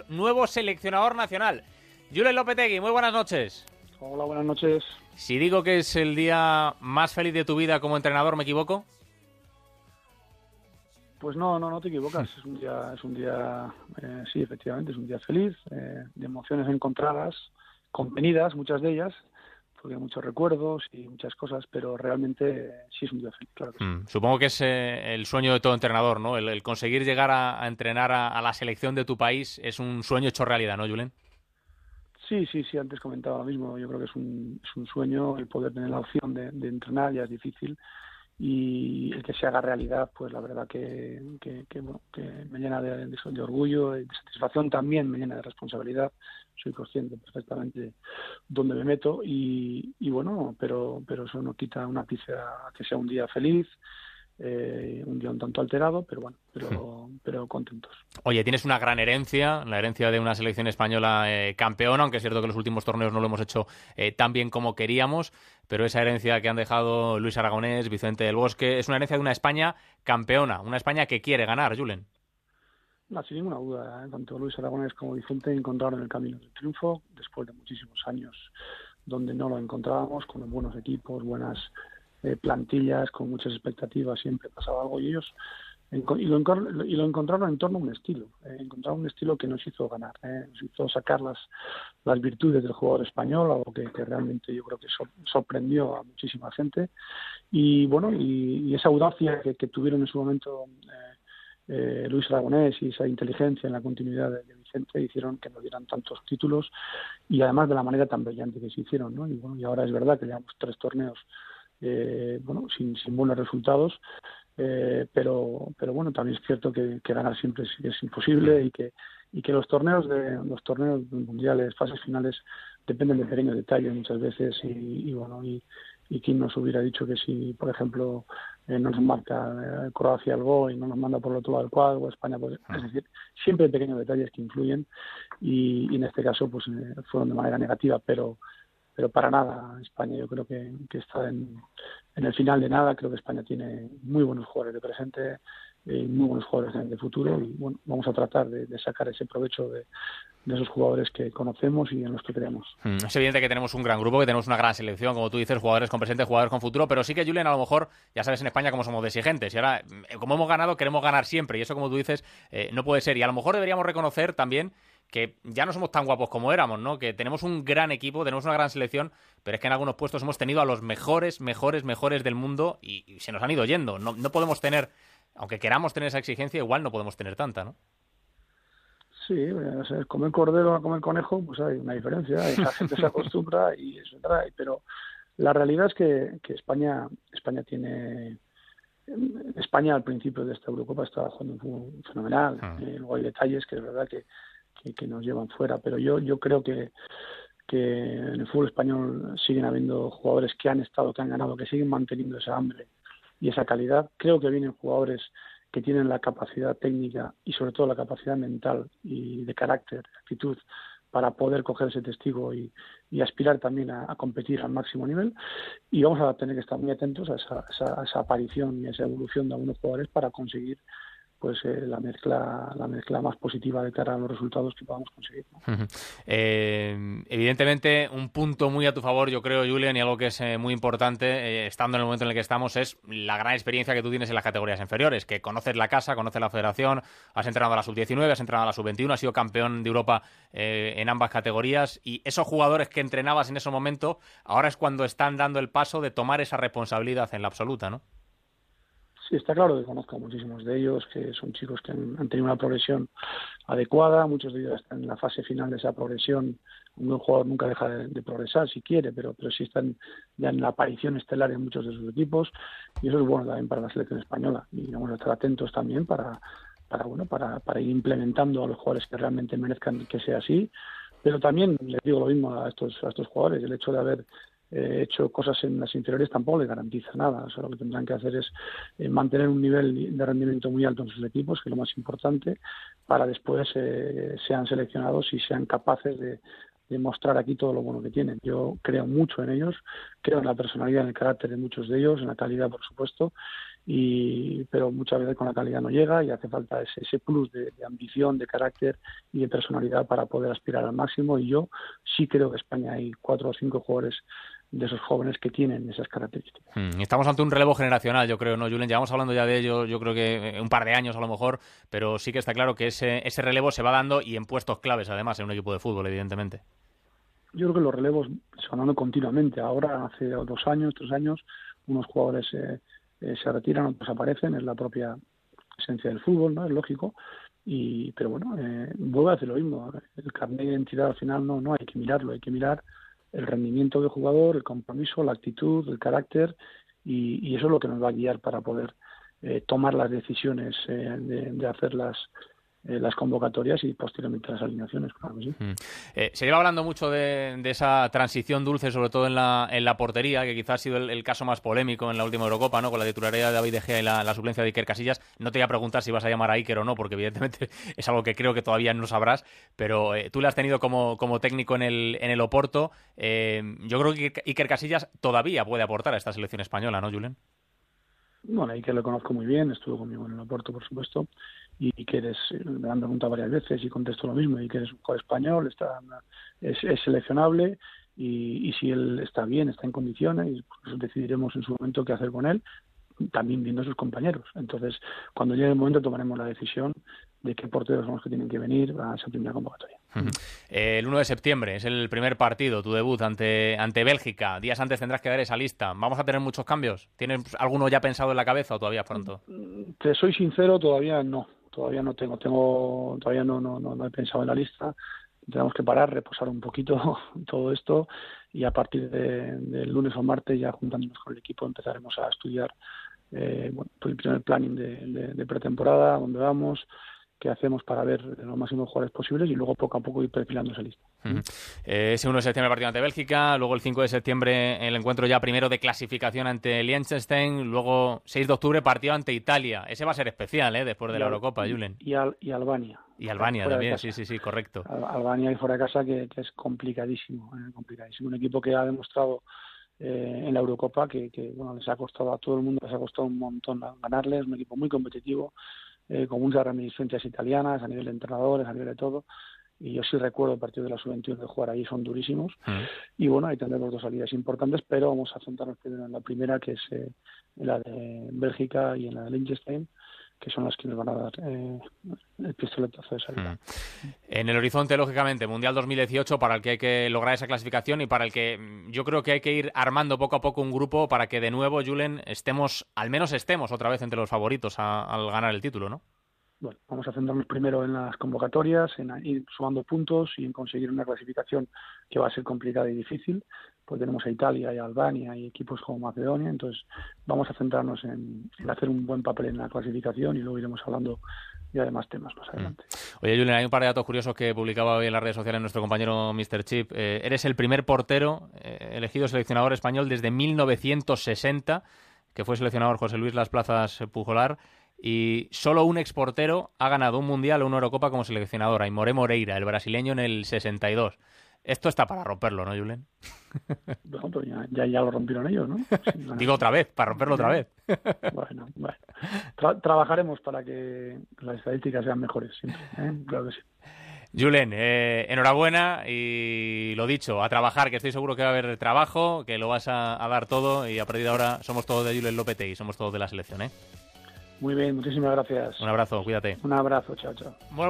tenemos nuevo seleccionador nacional. Julen Lopetegui, muy buenas noches. Hola, buenas noches. Si digo que es el día más feliz de tu vida como entrenador, ¿me equivoco? Pues no, no, no te equivocas. Es un día, es un día, eh, sí, efectivamente, es un día feliz, eh, de emociones encontradas, contenidas, muchas de ellas, porque hay muchos recuerdos y muchas cosas, pero realmente eh, sí es un día feliz, claro que sí. Mm, supongo que es el sueño de todo entrenador, ¿no? El, conseguir llegar a, entrenar a, la selección de tu país es un sueño hecho realidad, ¿no, Julen? Sí, sí, sí, antes comentaba lo mismo. Yo creo que es un, es un sueño el poder tener la opción de, de entrenar, ya es difícil y el que se haga realidad, pues la verdad que, que, me llena de, orgullo y de satisfacción también, me llena de responsabilidad. Soy consciente perfectamente dónde me meto y, y bueno, pero, pero eso no quita una pizza que sea un día feliz, eh, un día un tanto alterado, pero bueno, pero, hmm. pero contentos. Oye, tienes una gran herencia, la herencia de una selección española eh, campeona, aunque es cierto que los últimos torneos no lo hemos hecho eh, tan bien como queríamos, pero esa herencia que han dejado Luis Aragonés, Vicente del Bosque, es una herencia de una España campeona, una España que quiere ganar, Julen. No, sin ninguna duda, tanto Luis Aragonés como Vicente encontraron el camino del triunfo después de muchísimos años donde no lo encontrábamos, con buenos equipos, buenas eh, plantillas con muchas expectativas, siempre pasaba algo y ellos y lo, y lo encontraron en torno a un estilo, eh, encontraron un estilo que nos hizo ganar, eh, nos hizo sacar las, las virtudes del jugador español, algo que, realmente yo creo que sorprendió a muchísima gente y bueno, y, esa audacia que, tuvieron en su momento eh, Luis Aragonés y esa inteligencia en la continuidad de, Vicente hicieron que nos dieran tantos títulos y además de la manera tan brillante que se hicieron, ¿no? Y bueno, y ahora es verdad que llevamos tres torneos eh, bueno, sin, sin, buenos resultados, eh, pero, pero bueno, también es cierto que, ganar siempre es, imposible y que, y que los torneos de los torneos mundiales, fases finales, dependen de pequeños detalles muchas veces y, bueno, y, y quién nos hubiera dicho que si, por ejemplo, eh, no nos marca Croacia el gol y no nos manda por el otro lado del cuadro, o España, pues, es ah. decir, siempre hay pequeños detalles que influyen y, en este caso pues fueron de manera negativa, pero pero para nada. España yo creo que, está en, el final de nada. Creo que España tiene muy buenos jugadores de presente y muy buenos jugadores de futuro. Y bueno vamos a tratar de, sacar ese provecho de, esos jugadores que conocemos y en los que creemos. Mm, es evidente que tenemos un gran grupo, que tenemos una gran selección, como tú dices, jugadores con presente, jugadores con futuro, pero sí que Julian a lo mejor, ya sabes en España cómo somos de exigentes y ahora eh, como hemos ganado queremos ganar siempre y eso como tú dices eh, no puede ser y a lo mejor deberíamos reconocer también que ya no somos tan guapos como éramos, ¿no? Que tenemos un gran equipo, tenemos una gran selección, pero es que en algunos puestos hemos tenido a los mejores, mejores, mejores del mundo y, se nos han ido yendo. No, no, podemos tener, aunque queramos tener esa exigencia, igual no podemos tener tanta, ¿no? Sí, comer cordero a comer conejo, pues hay una diferencia. La gente se acostumbra y eso trae, pero la realidad es que, que España, España tiene España al principio de esta Eurocopa estaba jugando un fenomenal. Ah. Eh, luego hay detalles que es verdad que, que, nos llevan fuera. Pero yo, yo creo que, que en el fútbol español siguen habiendo jugadores que han estado, que han ganado, que siguen manteniendo esa hambre y esa calidad. Creo que vienen jugadores que tienen la capacidad técnica y sobre todo la capacidad mental y de carácter, actitud para poder coger ese testigo y, aspirar también a, competir al máximo nivel. Y vamos a tener que estar muy atentos a esa, a esa aparición y a esa evolución de algunos jugadores para conseguir pues eh, la mezcla la mezcla más positiva de cara a los resultados que podamos conseguir. Eh, evidentemente, un punto muy a tu favor, yo creo, Julian, y algo que es eh, muy importante, estando en el momento en el que estamos, es la gran experiencia que tú tienes en las categorías inferiores, que conoces la casa, conoces la federación, has entrenado a la sub-19, has entrenado a la sub-21, has sido campeón de Europa en ambas categorías, y esos jugadores que entrenabas en ese momento, ahora es cuando están dando el paso de tomar esa responsabilidad en la absoluta, ¿no? Sí, está claro que conozco a muchísimos de ellos, que son chicos que han, tenido una progresión adecuada, muchos de ellos están en la fase final de esa progresión. Un jugador nunca deja de, progresar si quiere, pero, pero sí están ya en la aparición estelar en muchos de sus equipos y eso es bueno también para la selección española. Y vamos a estar atentos también para, para, bueno, para, para ir implementando a los jugadores que realmente merezcan que sea así. Pero también les digo lo mismo a estos, a estos jugadores, el hecho de haber eh, hecho cosas en las inferiores tampoco le garantiza nada. O lo que tendrán que hacer es eh, mantener un nivel de rendimiento muy alto en sus equipos, que es lo más importante, para después eh, sean seleccionados y sean capaces de, mostrar aquí todo lo bueno que tienen. Yo creo mucho en ellos, creo en la personalidad, en el carácter de muchos de ellos, en la calidad, por supuesto, y pero muchas veces con la calidad no llega y hace falta ese, ese plus de, ambición, de carácter y de personalidad para poder aspirar al máximo y yo sí creo que España hay cuatro o cinco jugadores de esos jóvenes que tienen esas características. Hmm, estamos ante un relevo generacional, yo creo, ¿no, Julen? Llevamos hablando ya de ello, yo creo que eh, un par de años a lo mejor, pero sí que está claro que ese, ese relevo se va dando y en puestos claves, además, en un equipo de fútbol, evidentemente. Yo creo que los relevos se van dando continuamente. Ahora, hace dos años, tres años, unos jugadores eh, eh, se retiran, otros aparecen, es la propia esencia del fútbol, ¿no? Es lógico. Y, pero bueno, eh, vuelvo a hacer lo mismo. El carnet de identidad al final no, no hay que mirarlo, hay que mirar el rendimiento del jugador, el compromiso, la actitud, el carácter y, eso es lo que nos va a guiar para poder eh, tomar las decisiones eh, de, de, hacer las, las convocatorias y posteriormente las alineaciones, claro sí. Mm. Eh, se lleva hablando mucho de, esa transición dulce, sobre todo en la, en la portería, que quizás ha sido el, caso más polémico en la última Eurocopa, ¿no? Con la titularidad de David De Gea y la, suplencia de Iker Casillas. No te voy a preguntar si vas a llamar a Iker o no, porque evidentemente es algo que creo que todavía no sabrás, pero eh, tú le has tenido como, como técnico en el, en el Oporto. yo creo que Iker Casillas todavía puede aportar a esta selección española, ¿no, Julen? Bueno, Iker lo conozco muy bien, estuvo conmigo en el Oporto, por supuesto y que eres, me han preguntado varias veces y contesto lo mismo, y que eres un jugador español, está, es, seleccionable y, y, si él está bien, está en condiciones, pues decidiremos en su momento qué hacer con él, también viendo a sus compañeros. Entonces, cuando llegue el momento tomaremos la decisión de qué porteros son los que tienen que venir a esa primera convocatoria. El 1 de septiembre es el primer partido, tu debut ante, ante Bélgica. Días antes tendrás que dar esa lista. ¿Vamos a tener muchos cambios? ¿Tienes alguno ya pensado en la cabeza o todavía pronto? Te soy sincero, todavía no todavía no tengo, tengo todavía no, no, no, he pensado en la lista. Tenemos que parar, reposar un poquito todo esto y a partir del lunes o martes, ya juntándonos con el equipo, empezaremos a estudiar eh, bueno, el primer planning de, de pretemporada, dónde vamos, que hacemos para ver los máximos jugadores posibles y luego poco a poco ir perfilando esa lista. Eh, ese 1 de septiembre partido ante Bélgica, luego el 5 de septiembre el encuentro ya primero de clasificación ante Liechtenstein, luego 6 de octubre partido ante Italia. Ese va a ser especial, ¿eh? Después de la Eurocopa, Julen. Y, Albania. Y Albania también, sí, sí, sí, correcto. Albania y fuera de casa que, es complicadísimo, ¿eh? complicadísimo. Un equipo que ha demostrado eh, en la Eurocopa que, que, bueno les ha costado a todo el mundo, les ha costado un montón ganarles, un equipo muy competitivo eh, con muchas reminiscencias italianas a nivel de entrenadores, a nivel de todo. Y yo sí recuerdo el partido de la sub-21 de jugar ahí, son durísimos. Mm. Y bueno, ahí tendremos dos salidas importantes, pero vamos a centrarnos primero en la primera, que es eh, la de Bélgica y en la de Liechtenstein que son las que nos van a dar eh, el pistoletazo de salida. Mm. En el horizonte, lógicamente, Mundial 2018, para el que hay que lograr esa clasificación y para el que mm, yo creo que hay que ir armando poco a poco un grupo para que de nuevo, Julen, estemos, al menos estemos otra vez entre los favoritos al ganar el título, ¿no? Bueno, vamos a centrarnos primero en las convocatorias, en ir sumando puntos y en conseguir una clasificación que va a ser complicada y difícil, pues tenemos a Italia y a Albania y equipos como Macedonia, entonces vamos a centrarnos en, hacer un buen papel en la clasificación y luego iremos hablando ya de más temas más mm. adelante. Oye, Julián, hay un par de datos curiosos que publicaba hoy en las redes sociales nuestro compañero Mr. Chip. Eh, eres el primer portero eh, elegido seleccionador español desde 1960, que fue seleccionador José Luis Las Plazas Pujolar y solo un exportero ha ganado un mundial o una Eurocopa como seleccionador, Aimoré Moreira, el brasileño en el 62. Esto está para romperlo, ¿no, Julen? Pues ya, ya, lo rompieron ellos, ¿no? Digo otra vez, para romperlo otra vez. bueno, bueno. trabajaremos para que las estadísticas sean mejores, siempre. ¿eh? Claro que sí. Julen, eh, enhorabuena y lo dicho, a trabajar, que estoy seguro que va a haber trabajo, que lo vas a, dar todo y a partir de ahora somos todos de Julen López y somos todos de la selección, ¿eh? Muy bien, muchísimas gracias. Un abrazo, cuídate. Un abrazo, chao, chao.